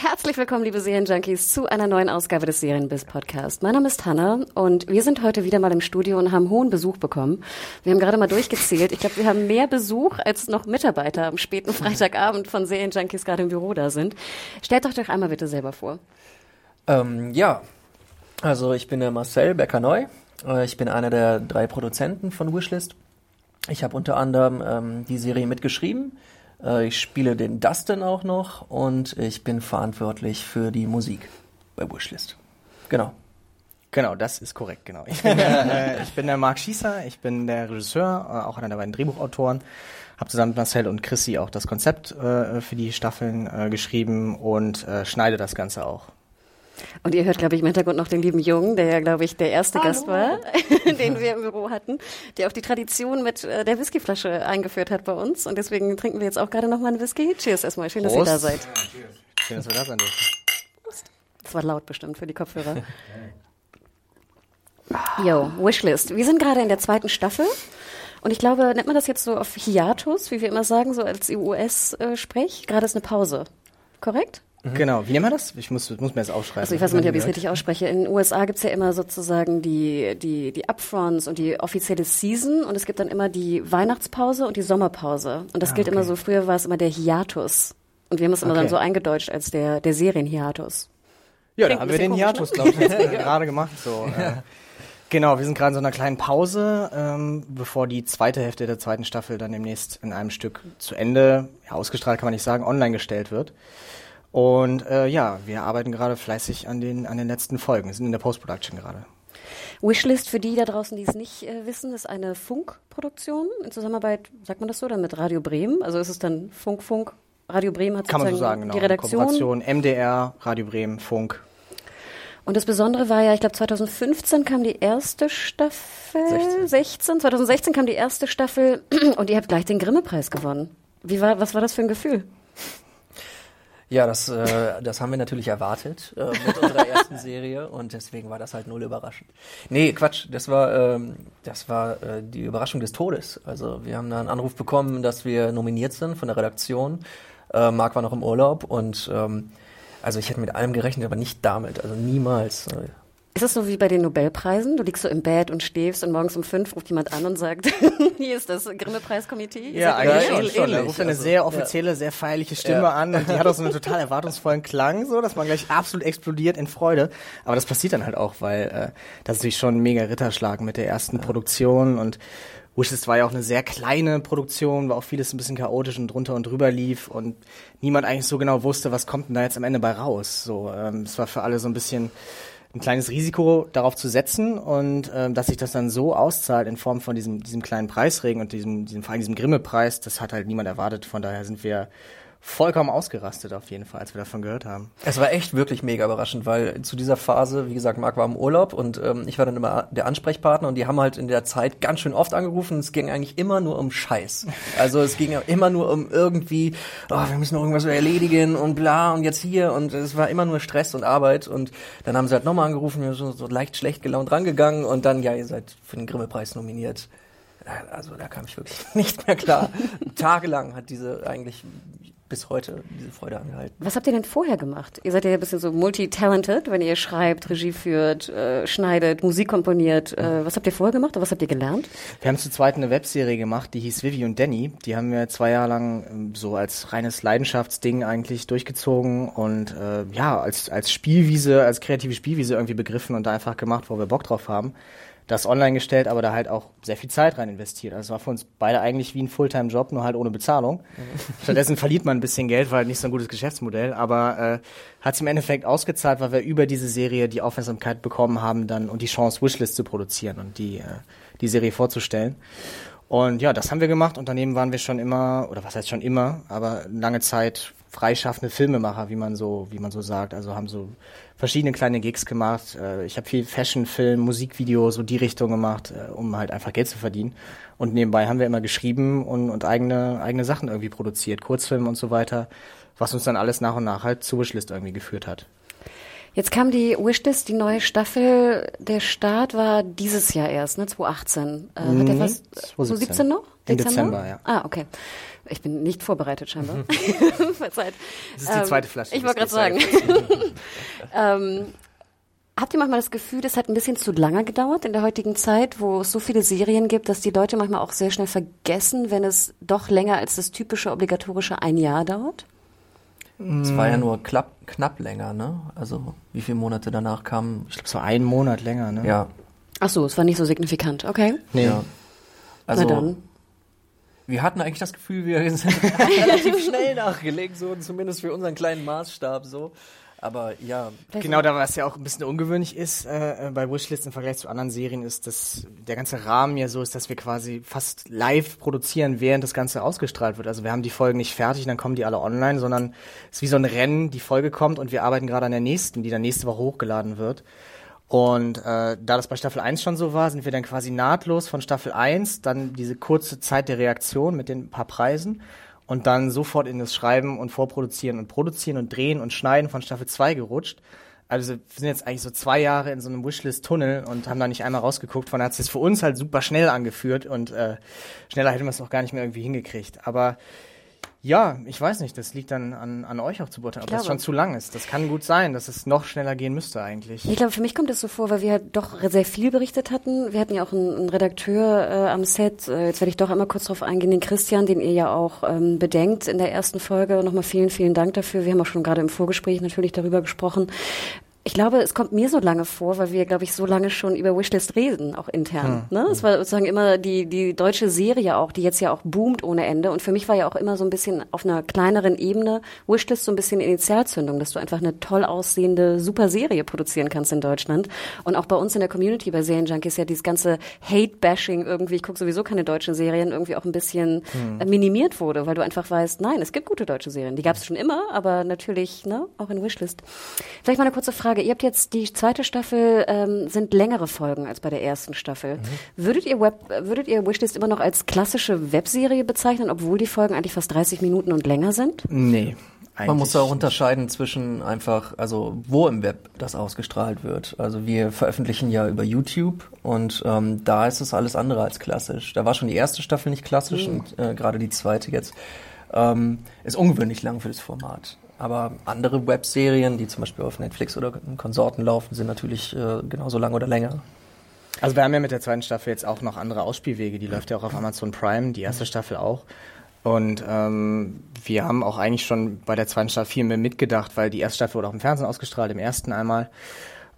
Herzlich willkommen, liebe Serienjunkies, zu einer neuen Ausgabe des Serienbiz Podcast. Mein Name ist Hanna und wir sind heute wieder mal im Studio und haben hohen Besuch bekommen. Wir haben gerade mal durchgezählt. Ich glaube, wir haben mehr Besuch, als noch Mitarbeiter am späten Freitagabend von Serienjunkies gerade im Büro da sind. Stellt euch doch einmal bitte selber vor. Ähm, ja, also ich bin der Marcel Becker-Neu. Äh, Ich bin einer der drei Produzenten von Wishlist. Ich habe unter anderem ähm, die Serie mitgeschrieben. Äh, ich spiele den Dustin auch noch und ich bin verantwortlich für die Musik bei Wishlist. Genau. Genau, das ist korrekt, genau. Ich bin, der, äh, ich bin der Marc Schießer, ich bin der Regisseur, äh, auch einer der beiden Drehbuchautoren. Habe zusammen mit Marcel und Chrissy auch das Konzept äh, für die Staffeln äh, geschrieben und äh, schneide das Ganze auch. Und ihr hört, glaube ich, im Hintergrund noch den lieben Jungen, der ja, glaube ich, der erste Gast war, den wir im Büro hatten, der auch die Tradition mit äh, der Whiskyflasche eingeführt hat bei uns. Und deswegen trinken wir jetzt auch gerade noch mal einen Whisky. Cheers erstmal. Schön, dass ihr da seid. Schön, dass wir da sein dürfen. Das war laut bestimmt für die Kopfhörer. Yo, Wishlist. Wir sind gerade in der zweiten Staffel. Und ich glaube, nennt man das jetzt so auf Hiatus, wie wir immer sagen, so als US-Sprech? Gerade ist eine Pause. Korrekt? Genau, wie nennen wir das? Ich muss, muss mir das aufschreiben. Also ich weiß nicht, ob ich es richtig ausspreche. In den USA gibt's ja immer sozusagen die, die, die Upfronts und die offizielle Season und es gibt dann immer die Weihnachtspause und die Sommerpause. Und das Ah, gilt okay. immer so, früher war es immer der Hiatus. Und wir haben es immer dann Okay. so eingedeutscht als der, der Serienhiatus. Ja, da Klingt haben ein wir den bisschen Hiatus, komisch, glaube ich, gerade gemacht. So, äh, genau, wir sind gerade in so einer kleinen Pause, ähm, bevor die zweite Hälfte der zweiten Staffel dann demnächst in einem Stück zu Ende, ja, ausgestrahlt kann man nicht sagen, online gestellt wird. Und äh, ja, wir arbeiten gerade fleißig an den, an den letzten Folgen, sind in der Post-Production gerade. Wishlist für die da draußen, die es nicht äh, wissen, ist eine Funkproduktion in Zusammenarbeit, sagt man das so, dann mit Radio Bremen. Also ist es dann Funk, Funk. Radio Bremen hat Kann man so sozusagen sagen, genau. die Redaktion. Kooperation, MDR, Radio Bremen, Funk. Und das Besondere war ja, ich glaube 2015 kam die erste Staffel, 16. 16, 2016 kam die erste Staffel und ihr habt gleich den Grimme-Preis gewonnen. Wie war, was war das für ein Gefühl? Ja, das, äh, das haben wir natürlich erwartet äh, mit unserer ersten Serie und deswegen war das halt null überraschend. Nee, Quatsch, das war, ähm, das war äh, die Überraschung des Todes. Also wir haben da einen Anruf bekommen, dass wir nominiert sind von der Redaktion. Äh, Marc war noch im Urlaub und ähm, also ich hätte mit allem gerechnet, aber nicht damit, also niemals. Ist es so wie bei den Nobelpreisen? Du liegst so im Bett und schläfst und morgens um fünf ruft jemand an und sagt, hier ist das Grimme-Preiskomitee. Ja, eigentlich schon. gewählt? schon. Er ähnlich, ruft eine also, sehr offizielle, sehr feierliche Stimme Ja. an und die hat auch so einen total erwartungsvollen Klang, so dass man gleich absolut explodiert in Freude. Aber das passiert dann halt auch, weil äh, das ist natürlich schon ein mega Ritterschlag mit der ersten Produktion und Wishes war ja auch eine sehr kleine Produktion, war auch vieles ein bisschen chaotisch und drunter und drüber lief und niemand eigentlich so genau wusste, was kommt denn da jetzt am Ende bei raus. So, ähm, es war für alle so ein bisschen ein kleines Risiko darauf zu setzen und ähm, dass sich das dann so auszahlt in Form von diesem, diesem kleinen Preisregen und diesem, diesem, vor allem diesem Grimme-Preis, das hat halt niemand erwartet. Von daher sind wir vollkommen ausgerastet auf jeden Fall, als wir davon gehört haben. Es war echt wirklich mega überraschend, weil zu dieser Phase, wie gesagt, Marc war im Urlaub und ähm, ich war dann immer der Ansprechpartner und die haben halt in der Zeit ganz schön oft angerufen. Es ging eigentlich immer nur um Scheiß. Also es ging immer nur um irgendwie, oh, wir müssen noch irgendwas erledigen und bla und jetzt hier und es war immer nur Stress und Arbeit und dann haben sie halt nochmal angerufen, wir sind so leicht schlecht gelaunt rangegangen und dann, ja, ihr seid für den Grimme-Preis nominiert. Also da kam ich wirklich nicht mehr klar. Tagelang hat diese eigentlich bis heute diese Freude angehalten. Was habt ihr denn vorher gemacht? Ihr seid ja ein bisschen so multi-talented, wenn ihr schreibt, Regie führt, äh, schneidet, Musik komponiert. Äh, was habt ihr vorher gemacht oder was habt ihr gelernt? Wir haben zu zweit eine Webserie gemacht, die hieß Vivi und Danny. Die haben wir zwei Jahre lang ähm, so als reines Leidenschaftsding eigentlich durchgezogen und äh, ja, als, als Spielwiese, als kreative Spielwiese irgendwie begriffen und da einfach gemacht, wo wir Bock drauf haben. Das online gestellt, aber da halt auch sehr viel Zeit rein investiert. Also es war für uns beide eigentlich wie ein Fulltime-Job, nur halt ohne Bezahlung. Stattdessen verliert man ein bisschen Geld, weil nicht so ein gutes Geschäftsmodell, aber äh, hat sich im Endeffekt ausgezahlt, weil wir über diese Serie die Aufmerksamkeit bekommen haben dann und die Chance, Wishlist zu produzieren und die, äh, die Serie vorzustellen. Und ja, das haben wir gemacht und daneben waren wir schon immer, oder was heißt schon immer, aber lange Zeit freischaffende Filmemacher, wie man so, wie man so sagt. Also haben so verschiedene kleine Gigs gemacht. Äh, Ich habe viel Fashion, Film, Musikvideo, so die Richtung gemacht, äh, um halt einfach Geld zu verdienen. Und nebenbei haben wir immer geschrieben und, und eigene, eigene Sachen irgendwie produziert, Kurzfilme und so weiter, was uns dann alles nach und nach halt zur Wishlist irgendwie geführt hat. Jetzt kam die Wishlist, die neue Staffel. Der Start war dieses Jahr erst, ne? 2018. Äh, hat der Nee, was? 2017. 2017 noch? Im Dezember, ja. Ah, okay. Ich bin nicht vorbereitet scheinbar. Verzeiht. Das ist die zweite Flasche. Ich wollte gerade sagen. ähm, habt ihr manchmal das Gefühl, das hat ein bisschen zu lange gedauert in der heutigen Zeit, wo es so viele Serien gibt, dass die Leute manchmal auch sehr schnell vergessen, wenn es doch länger als das typische obligatorische ein Jahr dauert? Es war ja nur klapp, knapp länger, ne? Also wie viele Monate danach kamen, Ich glaube, so einen Monat länger, ne? ja, Ach so, es war nicht so signifikant. Okay. Nee. ja. Also Na dann. wir hatten eigentlich das Gefühl, wir sind relativ schnell nachgelegt, so zumindest für unseren kleinen Maßstab so. Aber ja, Genau, da was ja auch ein bisschen ungewöhnlich ist äh, bei Wishlist im Vergleich zu anderen Serien, ist, dass der ganze Rahmen ja so ist, dass wir quasi fast live produzieren, während das Ganze ausgestrahlt wird. Also wir haben die Folgen nicht fertig, dann kommen die alle online, sondern es ist wie so ein Rennen, die Folge kommt und wir arbeiten gerade an der nächsten, die dann nächste Woche hochgeladen wird. Und äh, da das bei Staffel 1 schon so war, sind wir dann quasi nahtlos von Staffel 1, dann diese kurze Zeit der Reaktion mit den paar Preisen und dann sofort in das Schreiben und Vorproduzieren und Produzieren und Drehen und Schneiden von Staffel 2 gerutscht. Also wir sind jetzt eigentlich so zwei Jahre in so einem Wishlist-Tunnel und haben da nicht einmal rausgeguckt. Von hat es für uns halt super schnell angeführt und äh, schneller hätten wir es auch gar nicht mehr irgendwie hingekriegt. Aber ja, ich weiß nicht, das liegt dann an, an euch auch zu beurteilen, ob das schon zu lang ist. Das kann gut sein, dass es noch schneller gehen müsste eigentlich. Ich glaube, für mich kommt es so vor, weil wir halt doch sehr viel berichtet hatten. Wir hatten ja auch einen, einen Redakteur äh, am Set. Äh, jetzt werde ich doch einmal kurz drauf eingehen, den Christian, den ihr ja auch ähm, bedenkt in der ersten Folge. Nochmal vielen, vielen Dank dafür. Wir haben auch schon gerade im Vorgespräch natürlich darüber gesprochen. Ich glaube, es kommt mir so lange vor, weil wir, glaube ich, so lange schon über Wishlist reden, auch intern. Ne? Es war sozusagen immer die, die deutsche Serie auch, die jetzt ja auch boomt ohne Ende. Und für mich war ja auch immer so ein bisschen auf einer kleineren Ebene Wishlist so ein bisschen Initialzündung, dass du einfach eine toll aussehende, super Serie produzieren kannst in Deutschland. Und auch bei uns in der Community bei Serienjunkies ja dieses ganze Hate-Bashing irgendwie, ich gucke sowieso keine deutschen Serien, irgendwie auch ein bisschen äh, minimiert wurde, weil du einfach weißt, nein, es gibt gute deutsche Serien. Die gab es schon immer, aber natürlich ne, auch in Wishlist. Vielleicht mal eine kurze Frage. Ihr habt jetzt die zweite Staffel, ähm, sind längere Folgen als bei der ersten Staffel. Würdet ihr Web, würdet ihr Wishlist immer noch als klassische Webserie bezeichnen, obwohl die Folgen eigentlich fast 30 Minuten und länger sind? Nee. man muss da auch eigentlich unterscheiden zwischen einfach, also wo im Web das ausgestrahlt wird. Also wir veröffentlichen ja über YouTube und ähm, da ist es alles andere als klassisch. Da war schon die erste Staffel nicht klassisch und äh, gerade die zweite jetzt ähm, ist ungewöhnlich lang für das Format. Aber andere Webserien, die zum Beispiel auf Netflix oder Konsorten laufen, sind natürlich äh, genauso lang oder länger. Also wir haben ja mit der zweiten Staffel jetzt auch noch andere Ausspielwege. Die läuft ja auch auf Amazon Prime, die erste Staffel auch. Und ähm, wir haben auch eigentlich schon bei der zweiten Staffel viel mehr mitgedacht, weil die erste Staffel wurde auch im Fernsehen ausgestrahlt, im ersten einmal.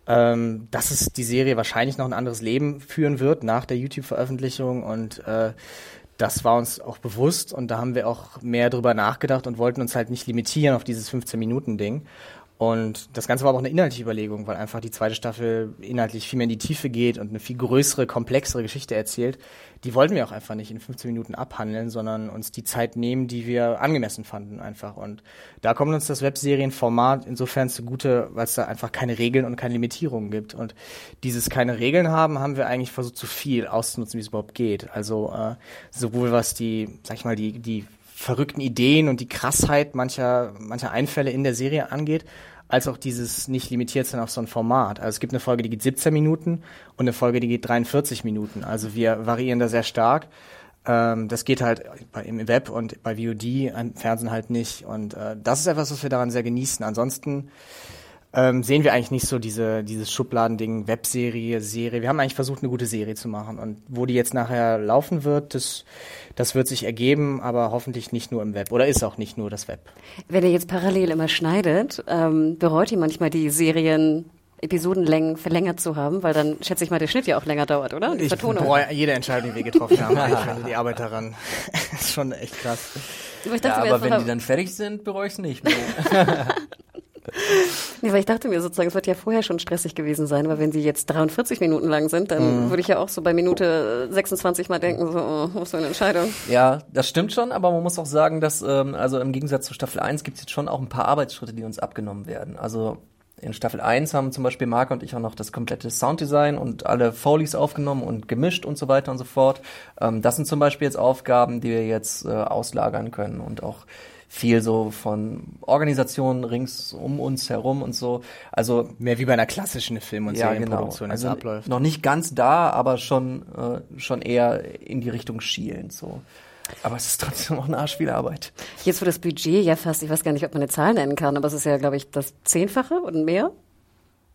Ähm, dass es die Serie wahrscheinlich noch ein anderes Leben führen wird nach der YouTube-Veröffentlichung und äh, das war uns auch bewusst und da haben wir auch mehr drüber nachgedacht und wollten uns halt nicht limitieren auf dieses 15-Minuten-Ding. Und das Ganze war aber auch eine inhaltliche Überlegung, weil einfach die zweite Staffel inhaltlich viel mehr in die Tiefe geht und eine viel größere, komplexere Geschichte erzählt. Die wollten wir auch einfach nicht in 15 Minuten abhandeln, sondern uns die Zeit nehmen, die wir angemessen fanden einfach. Und da kommt uns das Webserienformat insofern zugute, weil es da einfach keine Regeln und keine Limitierungen gibt. Und dieses keine Regeln haben, haben wir eigentlich versucht, so viel auszunutzen, wie es überhaupt geht. Also äh, sowohl was die, sag ich mal, die, die verrückten Ideen und die Krassheit mancher, mancher Einfälle in der Serie angeht, als auch dieses nicht limitiert sein auf so ein Format. Also es gibt eine Folge, die geht 17 Minuten und eine Folge, die geht 43 Minuten. Also wir variieren da sehr stark. Ähm, das geht halt bei, im Web und bei VOD, im Fernsehen halt nicht. Und äh, das ist etwas, was wir daran sehr genießen. Ansonsten ähm, sehen wir eigentlich nicht so diese, dieses Schubladending, Webserie, Serie. Wir haben eigentlich versucht, eine gute Serie zu machen. Und wo die jetzt nachher laufen wird, das, das wird sich ergeben, aber hoffentlich nicht nur im Web. Oder ist auch nicht nur das Web. Wenn ihr jetzt parallel immer schneidet, ähm, bereut ihr manchmal die Serien Episodenlängen verlängert zu haben, weil dann schätze ich mal, der Schnitt ja auch länger dauert, oder? Und die Ich Vertonung. bereue jede Entscheidung, die wir getroffen haben. eigentlich, wenn die Arbeit daran ist schon echt krass. Aber ich Ja, dachte mir aber wenn die dann fertig sind, bereue ich es nicht mehr. Nee, weil ich dachte mir sozusagen, es wird ja vorher schon stressig gewesen sein, aber wenn sie jetzt 43 Minuten lang sind, dann Mhm. würde ich ja auch so bei Minute 26 mal denken, so, oh, was für eine Entscheidung. Ja, das stimmt schon, aber man muss auch sagen, dass, ähm, also im Gegensatz zu Staffel 1 gibt es jetzt schon auch ein paar Arbeitsschritte, die uns abgenommen werden. Also in Staffel 1 haben zum Beispiel Marc und ich auch noch das komplette Sounddesign und alle Foleys aufgenommen und gemischt und so weiter und so fort. Ähm, das sind zum Beispiel jetzt Aufgaben, die wir jetzt äh, auslagern können und auch viel so von Organisationen rings um uns herum und so. Also Mehr wie bei einer klassischen Film- und ja, genau. Serienproduktion, Also also abläuft. noch nicht ganz da, aber schon äh, schon eher in die Richtung schielend so. Aber es ist trotzdem auch eine Arsch viel Arbeit. Jetzt, wo das Budget ja fast, ich weiß gar nicht, ob man eine Zahl nennen kann, aber es ist ja, glaube ich, das Zehnfache und mehr.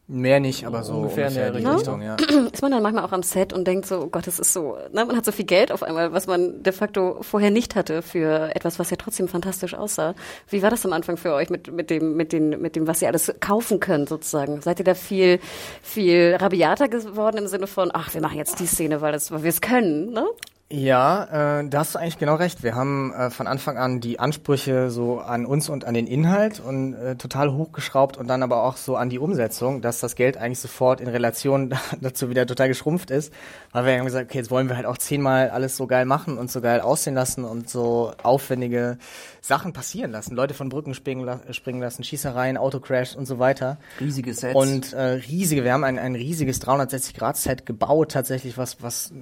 Mehr nicht, aber so Ungefähr ungefähr, in der in die Richtung. Richtung, ja. Ist man dann manchmal auch am Set und denkt so, oh Gott, das ist so, ne, man hat so viel Geld auf einmal, was man de facto vorher nicht hatte für etwas, was ja trotzdem fantastisch aussah. Wie war das am Anfang für euch mit, mit dem, mit dem, mit dem, was ihr alles kaufen könnt sozusagen? Seid ihr da viel, viel rabiater geworden im Sinne von, ach, wir machen jetzt die Szene, weil, das, weil wir es können, ne? Ja, äh, da hast du eigentlich genau recht. Wir haben äh, von Anfang an die Ansprüche so an uns und an den Inhalt und äh, total hochgeschraubt und dann aber auch so an die Umsetzung, dass das Geld eigentlich sofort in Relation dazu wieder total geschrumpft ist, weil wir haben gesagt, okay, jetzt wollen wir halt auch zehnmal alles so geil machen und so geil aussehen lassen und so aufwendige Sachen passieren lassen. Leute von Brücken springen, la springen lassen, Schießereien, Autocrash und so weiter. Riesige Sets. Und äh, riesige, wir haben ein, ein riesiges 360-Grad-Set gebaut, tatsächlich, was, was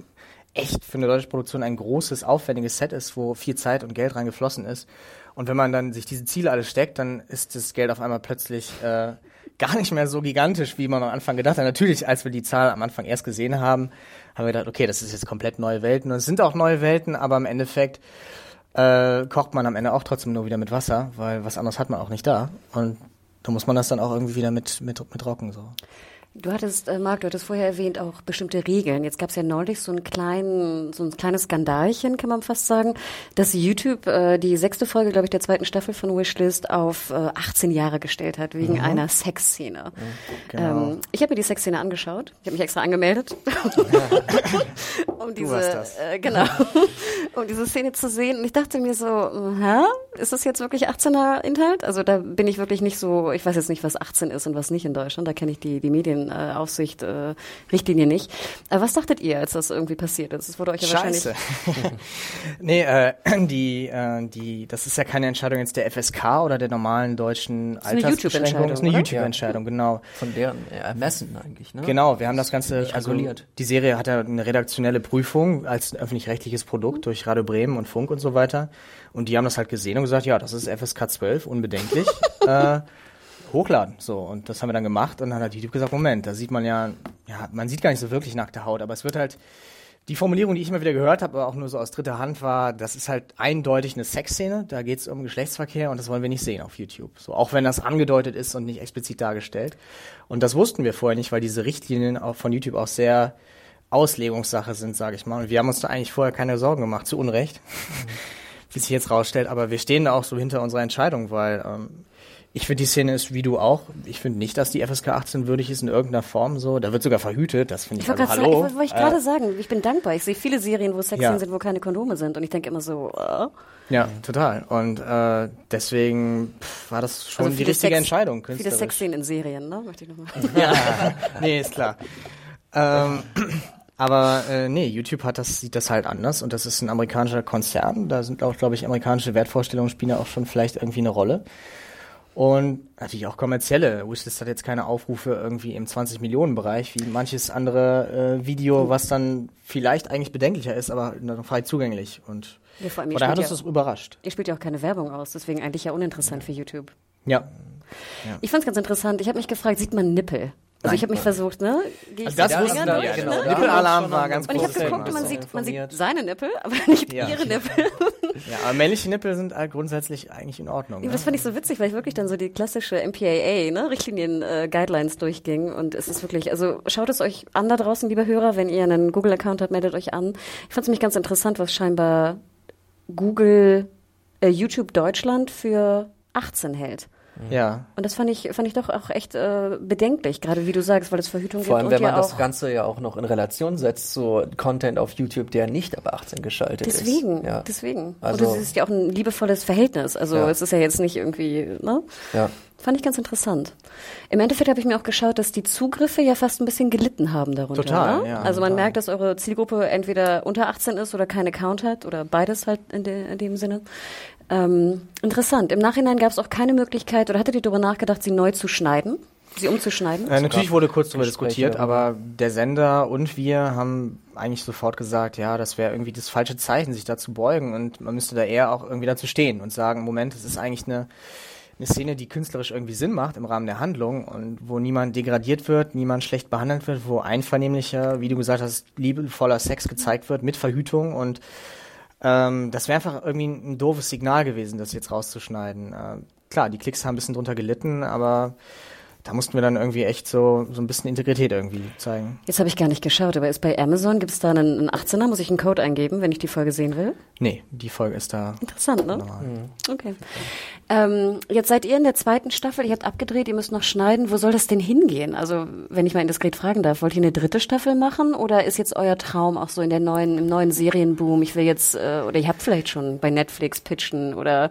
echt für eine deutsche Produktion ein großes, aufwendiges Set ist, wo viel Zeit und Geld reingeflossen ist. Und wenn man dann sich diese Ziele alle steckt, dann ist das Geld auf einmal plötzlich äh, gar nicht mehr so gigantisch, wie man am Anfang gedacht hat. Natürlich, als wir die Zahl am Anfang erst gesehen haben, haben wir gedacht, okay, das ist jetzt komplett neue Welten. Und es sind auch neue Welten, aber im Endeffekt äh, kocht man am Ende auch trotzdem nur wieder mit Wasser, weil was anderes hat man auch nicht da. Und da muss man das dann auch irgendwie wieder mit, mit, mit rocken. So. Du hattest, äh, Marc, du hattest vorher erwähnt, auch bestimmte Regeln. Jetzt gab es ja neulich so einen kleinen, so ein kleines Skandalchen, kann man fast sagen, dass YouTube äh, die sechste Folge, glaube ich, der zweiten Staffel von Wishlist auf äh, 18 Jahre gestellt hat, wegen einer Sexszene. Genau. Ähm, ich habe mir die Sexszene angeschaut. Ich habe mich extra angemeldet. um diese. Äh, genau, um diese Szene zu sehen. Und ich dachte mir so, hä? Ist das jetzt wirklich 18er Inhalt? Also da bin ich wirklich nicht so, ich weiß jetzt nicht, was 18 ist und was nicht in Deutschland. Da kenne ich die, die Medienaufsicht, äh, Richtlinie nicht. Aber was dachtet ihr, als das irgendwie passiert ist? Das wurde euch ja wahrscheinlich. Scheiße. nee, äh, die, äh, die, das ist ja keine Entscheidung jetzt der FSK oder der normalen deutschen eine Altersbeschränkung. Das ist eine? YouTube-Entscheidung, genau. von deren Ermessen eigentlich, ne? Genau, wir haben das Ganze, also reguliert. die Serie hat ja eine redaktionelle Prüfung als öffentlich-rechtliches Produkt durch Radio Bremen und Funk und so weiter. Und die haben das halt gesehen und gesagt, ja, das ist FSK 12, unbedenklich. äh, hochladen. So, und das haben wir dann gemacht und dann hat YouTube gesagt, Moment, da sieht man ja, ja, man sieht gar nicht so wirklich nackte Haut, aber es wird halt, die Formulierung, die ich immer wieder gehört habe, aber auch nur so aus dritter Hand war, das ist halt eindeutig eine Sexszene, da geht es um Geschlechtsverkehr und das wollen wir nicht sehen auf YouTube. So, auch wenn das angedeutet ist und nicht explizit dargestellt. Und das wussten wir vorher nicht, weil diese Richtlinien auch von YouTube auch sehr Auslegungssache sind, sage ich mal. Und wir haben uns da eigentlich vorher keine Sorgen gemacht, zu Unrecht, wie sich jetzt rausstellt. Aber wir stehen da auch so hinter unserer Entscheidung, weil ähm, ich finde, die Szene ist wie du auch. Ich finde nicht, dass die FSK 18 würdig ist in irgendeiner Form so. Da wird sogar verhütet. Das finde Ich ich, wollte also, gerade sagen, hallo. ich wollte ich gerade sagen, ich bin dankbar. Ich sehe viele Serien, wo Sexszenen Ja. sind, wo keine Kondome sind. Und ich denke immer so, äh, Ja, total. Und äh, deswegen pff, war das schon also die richtige Sex- Entscheidung. Viele. Sexszenen in Serien, ne? Möchte ich nochmal. nee, ist klar. ähm, aber äh, nee, YouTube hat das, sieht das halt anders und das ist ein amerikanischer Konzern. Da sind auch, glaube ich, amerikanische Wertvorstellungen spielen da auch schon vielleicht irgendwie eine Rolle. Und natürlich auch kommerzielle. Wishlist hat jetzt keine Aufrufe irgendwie im 20-Millionen-Bereich, wie manches andere äh, Video, was dann vielleicht eigentlich bedenklicher ist, aber frei zugänglich. Und Ja, vor allem, oder hat uns ja- das überrascht. Ihr spielt ja auch keine Werbung aus, deswegen eigentlich ja uninteressant für YouTube. Ja. Ich fand's ganz interessant. Ich habe mich gefragt, sieht man Nippel? Also ich habe mich versucht, ne? Geh ich Also das wussten wir, durch, genau. ne? Nippelalarm war ganz Und ich habe geguckt, man sieht, man sieht seine Nippel, aber nicht Ja. ihre Nippel. Ja, aber männliche Nippel sind halt grundsätzlich eigentlich in Ordnung. Ja, Ne? das fand ich so witzig, weil ich wirklich dann so die klassische MPAA, ne, Richtlinien, äh, Guidelines durchging und es ist wirklich, also schaut es euch an da draußen, liebe Hörer, wenn ihr einen Google-Account habt, meldet euch an. Ich fand es nämlich ganz interessant, was scheinbar Google, äh, YouTube Deutschland für 18 hält. Ja. Und das fand ich, fand ich doch auch echt äh, bedenklich, gerade wie du sagst, weil es Verhütung Vor allem, gibt wenn und man ja das Ganze ja auch noch in Relation setzt zu Content auf YouTube, der nicht ab 18 geschaltet Deswegen, ist. Ja. deswegen. Also- und es ist ja auch ein liebevolles Verhältnis. Also Ja. es ist ja jetzt nicht irgendwie, ne? Ja. Fand ich ganz interessant. Im Endeffekt habe ich mir auch geschaut, dass die Zugriffe ja fast ein bisschen gelitten haben darunter. Total, oder? ja, Also man total. merkt, dass eure Zielgruppe entweder unter 18 ist oder keinen Account hat oder beides halt in, de, in dem Sinne. Ähm, interessant. Im Nachhinein gab es auch keine Möglichkeit oder hattet ihr darüber nachgedacht, sie neu zu schneiden? Sie umzuschneiden? Äh, natürlich wurde kurz darüber diskutiert, aber der Sender und wir haben eigentlich sofort gesagt, ja, das wäre irgendwie das falsche Zeichen, sich da zu beugen und man müsste da eher auch irgendwie dazu stehen und sagen, Moment, es ist eigentlich eine, eine Szene, die künstlerisch irgendwie Sinn macht im Rahmen der Handlung und wo niemand degradiert wird, niemand schlecht behandelt wird, wo einvernehmlicher, wie du gesagt hast, liebevoller Sex gezeigt wird mit Verhütung und ähm, das wäre einfach irgendwie ein, doofes Signal gewesen, das jetzt rauszuschneiden. Äh, klar, die Klicks haben ein bisschen drunter gelitten, aber da mussten wir dann irgendwie echt so, so ein bisschen Integrität irgendwie zeigen. Jetzt habe ich gar nicht geschaut, aber ist bei Amazon, gibt es da einen, einen 18er? Muss ich einen Code eingeben, wenn ich die Folge sehen will? Nee, die Folge ist da. Interessant, ne? normal. Okay. Ähm, jetzt seid ihr in der zweiten Staffel, ihr habt abgedreht, ihr müsst noch schneiden. Wo soll das denn hingehen? Also, wenn ich mal indiskret fragen darf, wollt ihr eine dritte Staffel machen oder ist jetzt euer Traum auch so in der neuen, im neuen Serienboom? Ich will jetzt, äh, oder ihr habt vielleicht schon bei Netflix pitchen oder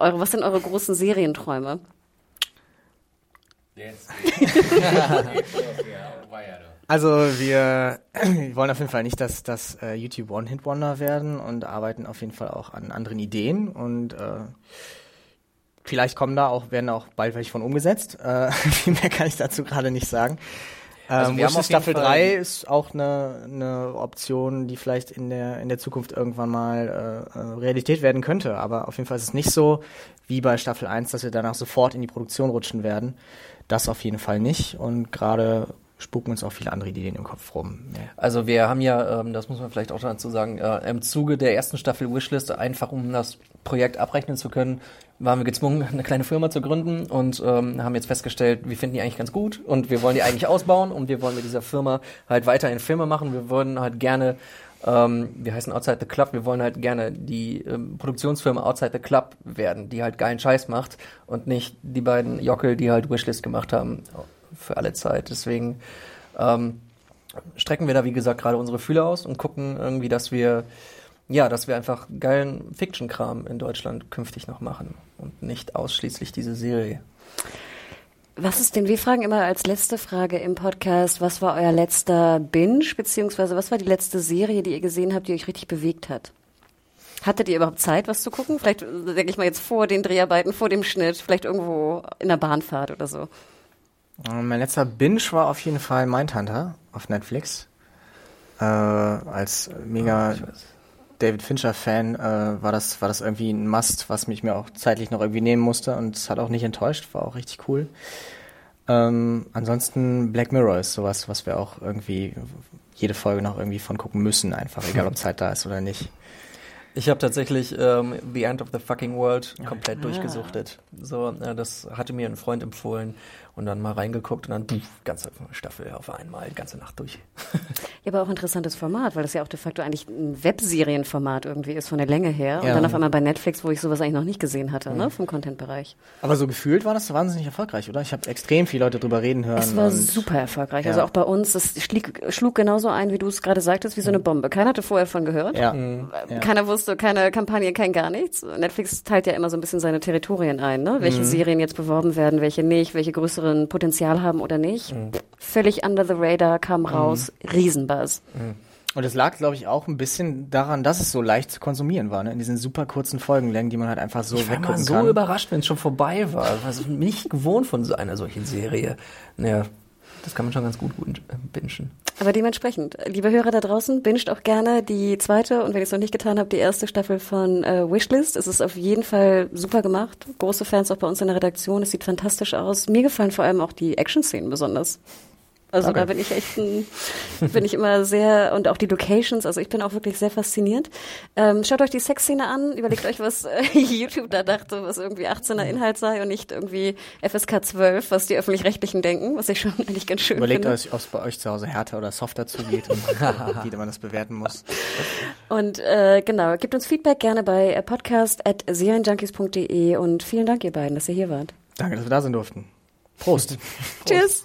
eure, was sind eure großen Serienträume? Also wir, wir wollen auf jeden Fall nicht, dass das äh, YouTube One-Hit-Wonder werden und arbeiten auf jeden Fall auch an anderen Ideen und äh, vielleicht kommen da auch, werden auch bald welche von umgesetzt. Äh, viel mehr kann ich dazu gerade nicht sagen. Also Ähm, jeden Staffel Fall- 3 ist auch eine, eine Option, die vielleicht in der, in der Zukunft irgendwann mal äh, äh, Realität werden könnte. Aber auf jeden Fall ist es nicht so wie bei Staffel 1, dass wir danach sofort in die Produktion rutschen werden. Das auf jeden Fall nicht. Und gerade spuken uns auch viele andere Ideen im Kopf rum. Ja. Also wir haben ja, ähm, das muss man vielleicht auch dazu sagen, äh, im Zuge der ersten Staffel Wishlist, einfach um das Projekt abrechnen zu können, waren wir gezwungen, eine kleine Firma zu gründen und ähm, haben jetzt festgestellt, wir finden die eigentlich ganz gut und wir wollen die eigentlich ausbauen und wir wollen mit dieser Firma halt weiterhin Filme machen. Wir wollen halt gerne, ähm, wir heißen Outside the Club, wir wollen halt gerne die ähm, Produktionsfirma Outside the Club werden, die halt geilen Scheiß macht und nicht die beiden Jockel, die halt Wishlist gemacht haben für alle Zeit. Deswegen ähm, strecken wir da, wie gesagt, gerade unsere Fühler aus und gucken irgendwie, dass wir, ja, dass wir einfach geilen Fiction-Kram in Deutschland künftig noch machen und nicht ausschließlich diese Serie. Was ist denn, wir fragen immer als letzte Frage im Podcast, was war euer letzter Binge, beziehungsweise was war die letzte Serie, die ihr gesehen habt, die euch richtig bewegt hat? Hattet ihr überhaupt Zeit, was zu gucken? Vielleicht, äh, denke ich mal, jetzt vor den Dreharbeiten, vor dem Schnitt, vielleicht irgendwo in der Bahnfahrt oder so. Äh, Mein letzter Binge war auf jeden Fall Mindhunter auf Netflix. Äh, als mega David Fincher-Fan äh, war, das, war das irgendwie ein Must, was mich mir auch zeitlich noch irgendwie nehmen musste und es hat auch nicht enttäuscht, war auch richtig cool. Ähm, ansonsten Black Mirror ist sowas, was wir auch irgendwie jede Folge noch irgendwie von gucken müssen, einfach, egal ob Zeit da ist oder nicht. Ich habe tatsächlich ähm, The End of the Fucking World komplett durchgesuchtet. So, äh, das hatte mir ein Freund empfohlen und dann mal reingeguckt und dann pff, ganze Staffel auf einmal, die ganze Nacht durch. Ja, aber auch interessantes Format, weil das ja auch de facto eigentlich ein Webserienformat irgendwie ist von der Länge her. Und Ja. dann auf einmal bei Netflix, wo ich sowas eigentlich noch nicht gesehen hatte, ne, vom Content-Bereich. Aber so gefühlt war das wahnsinnig erfolgreich, oder? Ich habe extrem viele Leute drüber reden hören. Es war super erfolgreich. Ja. Also auch bei uns, es schlug, schlug genauso ein, wie du es gerade sagtest, wie so eine Bombe. Keiner hatte vorher von gehört. Ja. Äh, Keiner wusste, keine Kampagne, kein gar nichts. Netflix teilt ja immer so ein bisschen seine Territorien ein, ne? Welche Serien jetzt beworben werden, welche nicht, welche größeren Potenzial haben oder nicht. Völlig under the radar, kam raus, Riesenbuzz. Und es lag, glaube ich, auch ein bisschen daran, dass es so leicht zu konsumieren war, ne? In diesen super kurzen Folgenlängen, die man halt einfach so Ich war mal weggucken so kann. überrascht, wenn es schon vorbei war. Also ich bin nicht gewohnt von so einer solchen Serie. Naja, das kann man schon ganz gut, gut äh, bingen. Aber dementsprechend, liebe Hörer da draußen, binscht auch gerne die zweite und wenn ihr es noch nicht getan habt, die erste Staffel von äh, Wishlist. Es ist auf jeden Fall super gemacht. Große Fans auch bei uns in der Redaktion. Es sieht fantastisch aus. Mir gefallen vor allem auch die Action-Szenen besonders. Also Danke. da bin ich echt, ein, bin ich immer sehr und auch die Locations. Also ich bin auch wirklich sehr fasziniert. Ähm, schaut euch die Sexszene an, überlegt euch, was äh, YouTube da dachte, was irgendwie 18er Inhalt sei und nicht irgendwie FSK 12, was die öffentlich-rechtlichen denken, was ich schon eigentlich ganz schön Überlegt finde. euch, ob es bei euch zu Hause härter oder softer zugeht und wie man das bewerten muss. Und äh, genau, gebt uns Feedback gerne bei podcast.serienjunkies.de und vielen Dank, ihr beiden, dass ihr hier wart. Danke, dass wir da sein durften. Prost. Tschüss.